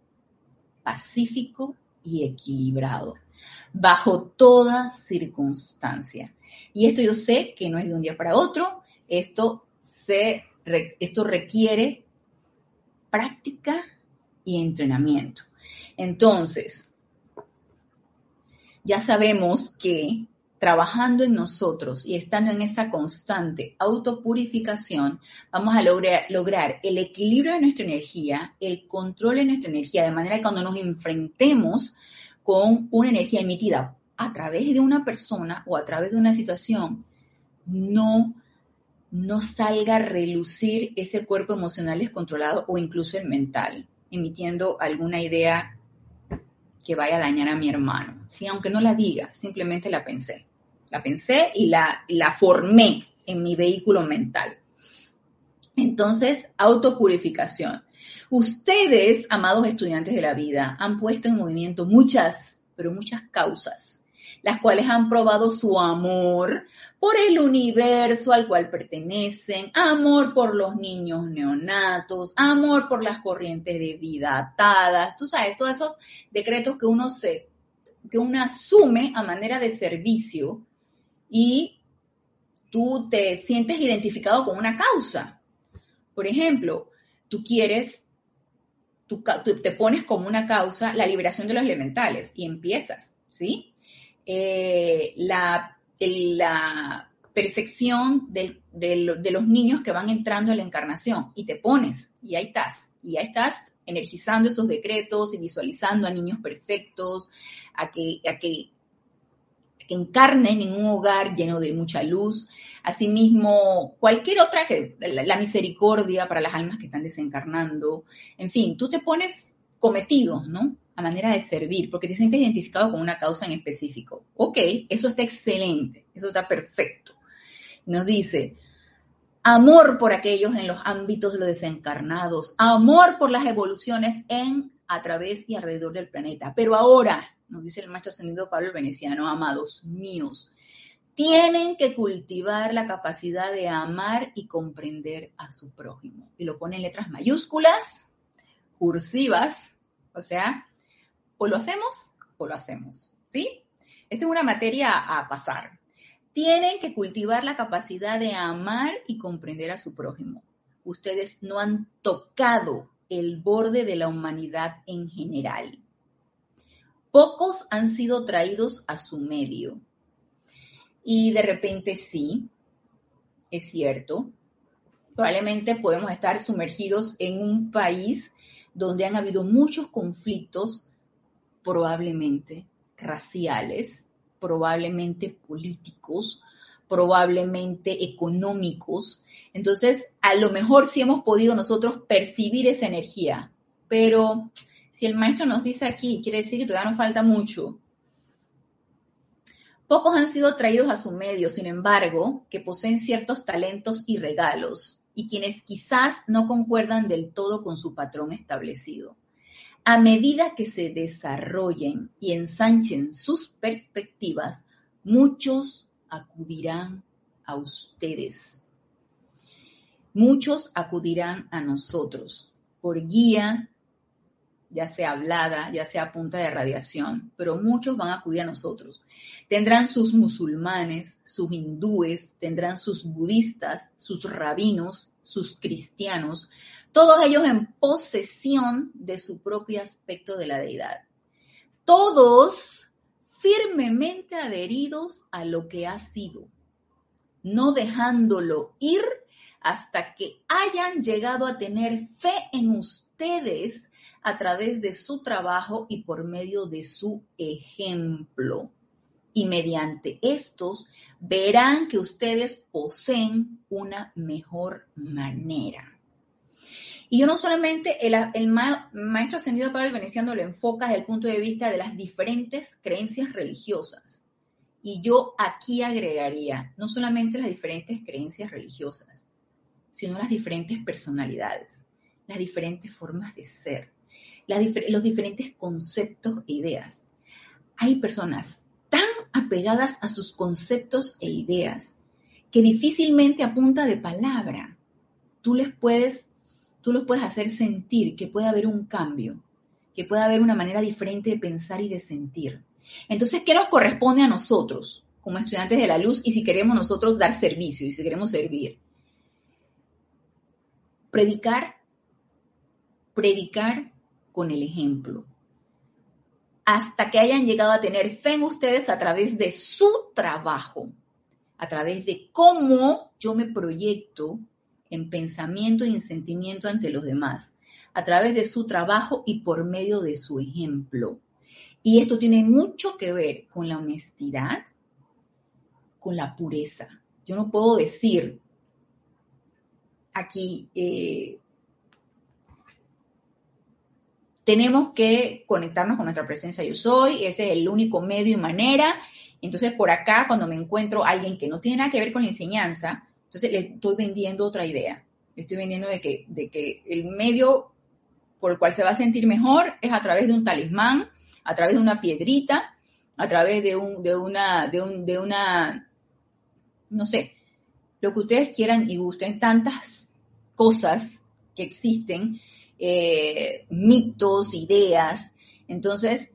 pacífico y equilibrado, bajo toda circunstancia. Y esto yo sé que no es de un día para otro, esto, se, esto requiere práctica y entrenamiento. Entonces, ya sabemos que trabajando en nosotros y estando en esa constante autopurificación, vamos a lograr, el equilibrio de nuestra energía, el control de nuestra energía, de manera que cuando nos enfrentemos con una energía emitida a través de una persona o a través de una situación, no, no salga a relucir ese cuerpo emocional descontrolado o incluso el mental, emitiendo alguna idea que vaya a dañar a mi hermano. Sí, aunque no la diga, simplemente la pensé. La pensé y la, la formé en mi vehículo mental. Entonces, autopurificación. Ustedes, amados estudiantes de la vida, han puesto en movimiento muchas, pero muchas causas las cuales han probado su amor por el universo al cual pertenecen, amor por los niños neonatos, amor por las corrientes de vida atadas, tú sabes, todos esos decretos que uno se, que uno asume a manera de servicio y tú te sientes identificado con una causa. Por ejemplo, tú quieres, tú, te pones como una causa la liberación de los elementales y empiezas, ¿sí? Eh, la, la, perfección de, los niños que van entrando en la encarnación y te pones y ahí estás, y ahí estás energizando esos decretos y visualizando a niños perfectos, a que, a que, que encarnen en un hogar lleno de mucha luz. Asimismo, cualquier otra que, la misericordia para las almas que están desencarnando. En fin, tú te pones cometidos, ¿no? a manera de servir, porque te sientes identificado con una causa en específico. Ok, eso está excelente, eso está perfecto. Nos dice, amor por aquellos en los ámbitos de los desencarnados, amor por las evoluciones en, a través y alrededor del planeta. Pero ahora, nos dice el maestro ascendido Pablo Veneciano, amados míos, tienen que cultivar la capacidad de amar y comprender a su prójimo. Y lo pone en letras mayúsculas, cursivas, o sea, o lo hacemos o lo hacemos, ¿sí? Esta es una materia a pasar. Tienen que cultivar la capacidad de amar y comprender a su prójimo. Ustedes no han tocado el borde de la humanidad en general. Pocos han sido traídos a su medio. Y de repente sí, es cierto, probablemente podemos estar sumergidos en un país donde han habido muchos conflictos probablemente raciales, probablemente políticos, probablemente económicos. Entonces, a lo mejor sí hemos podido nosotros percibir esa energía, pero si el maestro nos dice aquí, quiere decir que todavía nos falta mucho. Pocos han sido traídos a su medio, sin embargo, que poseen ciertos talentos y regalos, y quienes quizás no concuerdan del todo con su patrón establecido. A medida que se desarrollen y ensanchen sus perspectivas, muchos acudirán a ustedes. Muchos acudirán a nosotros por guía, ya sea hablada, ya sea punta de radiación, pero muchos van a acudir a nosotros. Tendrán sus musulmanes, sus hindúes, tendrán sus budistas, sus rabinos, sus cristianos, todos ellos en posesión de su propio aspecto de la deidad. Todos firmemente adheridos a lo que ha sido, no dejándolo ir hasta que hayan llegado a tener fe en ustedes a través de su trabajo y por medio de su ejemplo. Y mediante estos verán que ustedes poseen una mejor manera. Y yo no solamente, el, maestro ascendido Pablo Veneciano lo enfoca desde el punto de vista de las diferentes creencias religiosas. Y yo aquí agregaría no solamente las diferentes creencias religiosas, sino las diferentes personalidades, las diferentes formas de ser, los diferentes conceptos e ideas. Hay personas tan apegadas a sus conceptos e ideas que difícilmente a punta de palabra tú les puedes tú los puedes hacer sentir que puede haber un cambio, que puede haber una manera diferente de pensar y de sentir. Entonces, ¿qué nos corresponde a nosotros como estudiantes de la luz y si queremos nosotros dar servicio y si queremos servir? Predicar, predicar con el ejemplo. Hasta que hayan llegado a tener fe en ustedes a través de su trabajo, a través de cómo yo me proyecto en pensamiento y en sentimiento ante los demás, a través de su trabajo y por medio de su ejemplo. Y esto tiene mucho que ver con la honestidad, con la pureza. Yo no puedo decir aquí, eh, tenemos que conectarnos con nuestra presencia yo soy, ese es el único medio y manera. Entonces, por acá, cuando me encuentro a alguien que no tiene nada que ver con la enseñanza, entonces le estoy vendiendo otra idea. Le estoy vendiendo de que, de que el medio por el cual se va a sentir mejor es a través de un talismán, a través de una piedrita, a través de, un, de, una, de, un, de una, no sé, lo que ustedes quieran y gusten, tantas cosas que existen, eh, mitos, ideas. Entonces,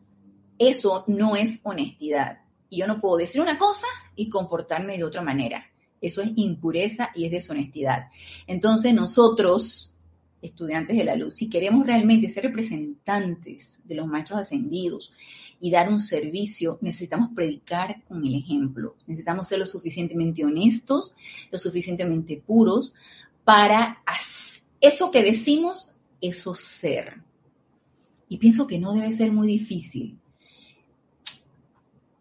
eso no es honestidad. Y yo no puedo decir una cosa y comportarme de otra manera. Eso es impureza y es deshonestidad. Entonces, nosotros, estudiantes de la luz, si queremos realmente ser representantes de los maestros ascendidos y dar un servicio, necesitamos predicar con el ejemplo. Necesitamos ser lo suficientemente honestos, lo suficientemente puros para eso que decimos, eso ser. Y pienso que no debe ser muy difícil.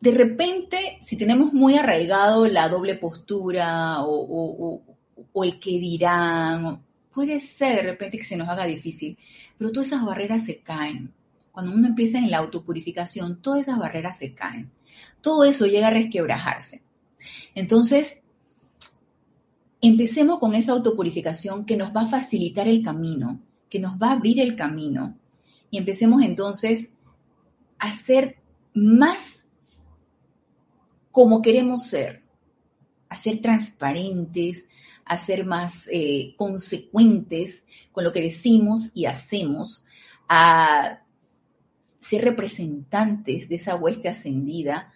De repente, si tenemos muy arraigado la doble postura o, el que dirán, puede ser de repente que se nos haga difícil, pero todas esas barreras se caen cuando uno empieza en la autopurificación, todas esas barreras se caen. Todo eso llega a resquebrajarse. Entonces, empecemos con esa autopurificación que nos va a facilitar el camino, que nos va a abrir el camino. Y empecemos entonces a ser más como queremos ser, a ser transparentes, a ser más eh, consecuentes con lo que decimos y hacemos, a ser representantes de esa hueste ascendida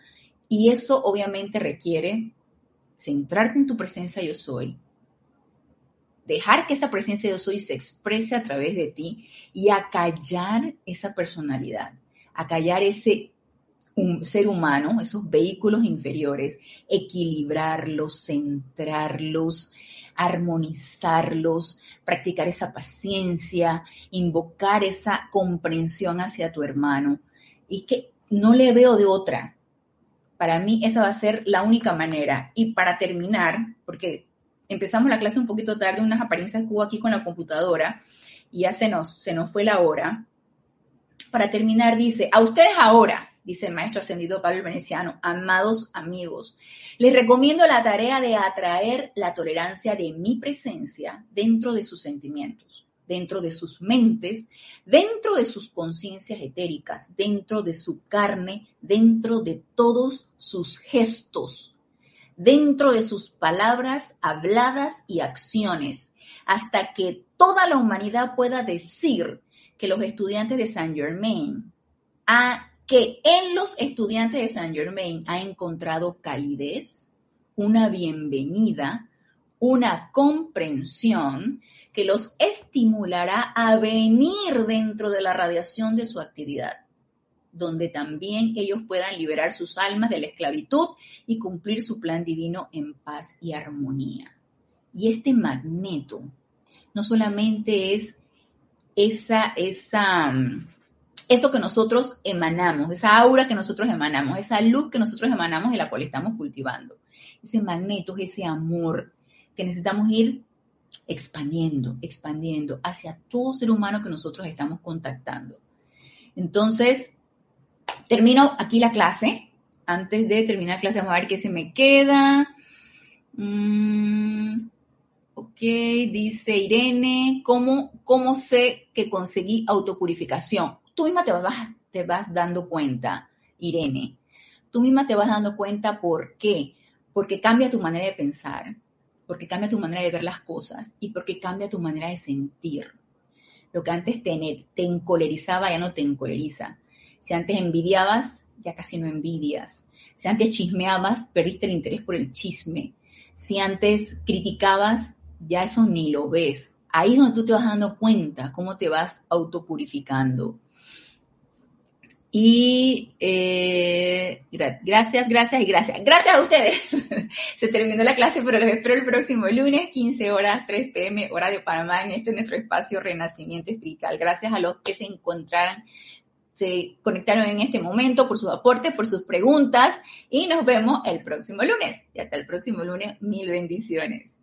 y eso obviamente requiere centrarte en tu presencia yo soy, dejar que esa presencia yo soy se exprese a través de ti y acallar esa personalidad, acallar ese ser humano, esos vehículos inferiores, equilibrarlos, centrarlos, armonizarlos, practicar esa paciencia, invocar esa comprensión hacia tu hermano. Y que no le veo de otra. Para mí esa va a ser la única manera. Y para terminar, porque empezamos la clase un poquito tarde, unas apariencias que hubo aquí con la computadora y ya se nos, se nos fue la hora. Para terminar, dice, a ustedes ahora, dice el maestro ascendido Pablo Veneciano, amados amigos, les recomiendo la tarea de atraer la tolerancia de mi presencia dentro de sus sentimientos, dentro de sus mentes, dentro de sus conciencias etéricas, dentro de su carne, dentro de todos sus gestos, dentro de sus palabras habladas y acciones, hasta que toda la humanidad pueda decir que los estudiantes de Saint Germain han que en los estudiantes de Saint Germain ha encontrado calidez, una bienvenida, una comprensión que los estimulará a venir dentro de la radiación de su actividad, donde también ellos puedan liberar sus almas de la esclavitud y cumplir su plan divino en paz y armonía. Y este magneto no solamente es esa, esa, eso que nosotros emanamos, esa aura que nosotros emanamos, esa luz que nosotros emanamos y la cual estamos cultivando. Ese magneto, ese amor que necesitamos ir expandiendo, expandiendo hacia todo ser humano que nosotros estamos contactando. Entonces, termino aquí la clase. Antes de terminar la clase, vamos a ver qué se me queda. Mm, ok, dice Irene, ¿cómo, ¿cómo sé que conseguí autopurificación? tú misma te vas, te vas dando cuenta, Irene. Tú misma te vas dando cuenta por qué. Porque cambia tu manera de pensar, porque cambia tu manera de ver las cosas y porque cambia tu manera de sentir. Lo que antes te, te encolerizaba ya no te encoleriza. Si antes envidiabas, ya casi no envidias. Si antes chismeabas, perdiste el interés por el chisme. Si antes criticabas, ya eso ni lo ves. Ahí es donde tú te vas dando cuenta cómo te vas autopurificando. Y eh, gracias, gracias y gracias. Gracias a ustedes. (laughs) Se terminó la clase, pero los espero el próximo lunes, 15 horas, 3 pm, hora de Panamá, en este nuestro espacio Renacimiento Espiritual. Gracias a los que se encontraron, se conectaron en este momento por sus aportes, por sus preguntas y nos vemos el próximo lunes. Y hasta el próximo lunes, mil bendiciones.